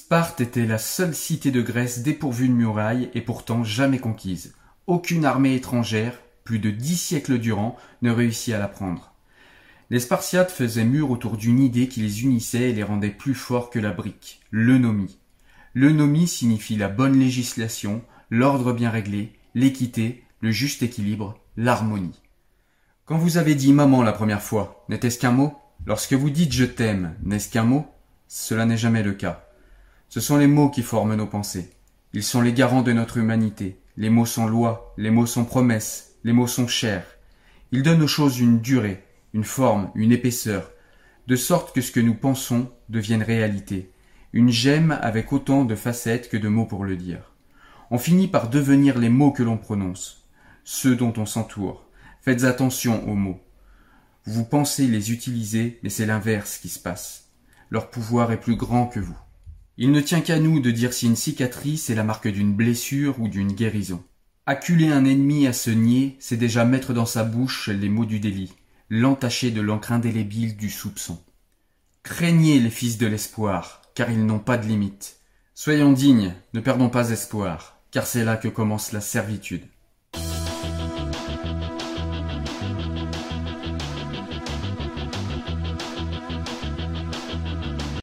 Sparte était la seule cité de Grèce dépourvue de murailles et pourtant jamais conquise. Aucune armée étrangère, plus de dix siècles durant, ne réussit à la prendre. Les Spartiates faisaient mur autour d'une idée qui les unissait et les rendait plus forts que la brique, l'eunomie. L'eunomie signifie la bonne législation, l'ordre bien réglé, l'équité, le juste équilibre, l'harmonie. Quand vous avez dit maman la première fois, n'était-ce qu'un mot? Lorsque vous dites je t'aime, n'est-ce qu'un mot? Cela n'est jamais le cas. Ce sont les mots qui forment nos pensées. Ils sont les garants de notre humanité. Les mots sont lois, les mots sont promesses, les mots sont chers. Ils donnent aux choses une durée, une forme, une épaisseur, de sorte que ce que nous pensons devienne réalité, une gemme avec autant de facettes que de mots pour le dire. On finit par devenir les mots que l'on prononce, ceux dont on s'entoure. Faites attention aux mots. Vous pensez les utiliser, mais c'est l'inverse qui se passe. Leur pouvoir est plus grand que vous. Il ne tient qu'à nous de dire si une cicatrice est la marque d'une blessure ou d'une guérison. Acculer un ennemi à se nier, c'est déjà mettre dans sa bouche les mots du délit, l'entacher de l'encre indélébile du soupçon. Craignez les fils de l'espoir, car ils n'ont pas de limite. Soyons dignes, ne perdons pas espoir, car c'est là que commence la servitude.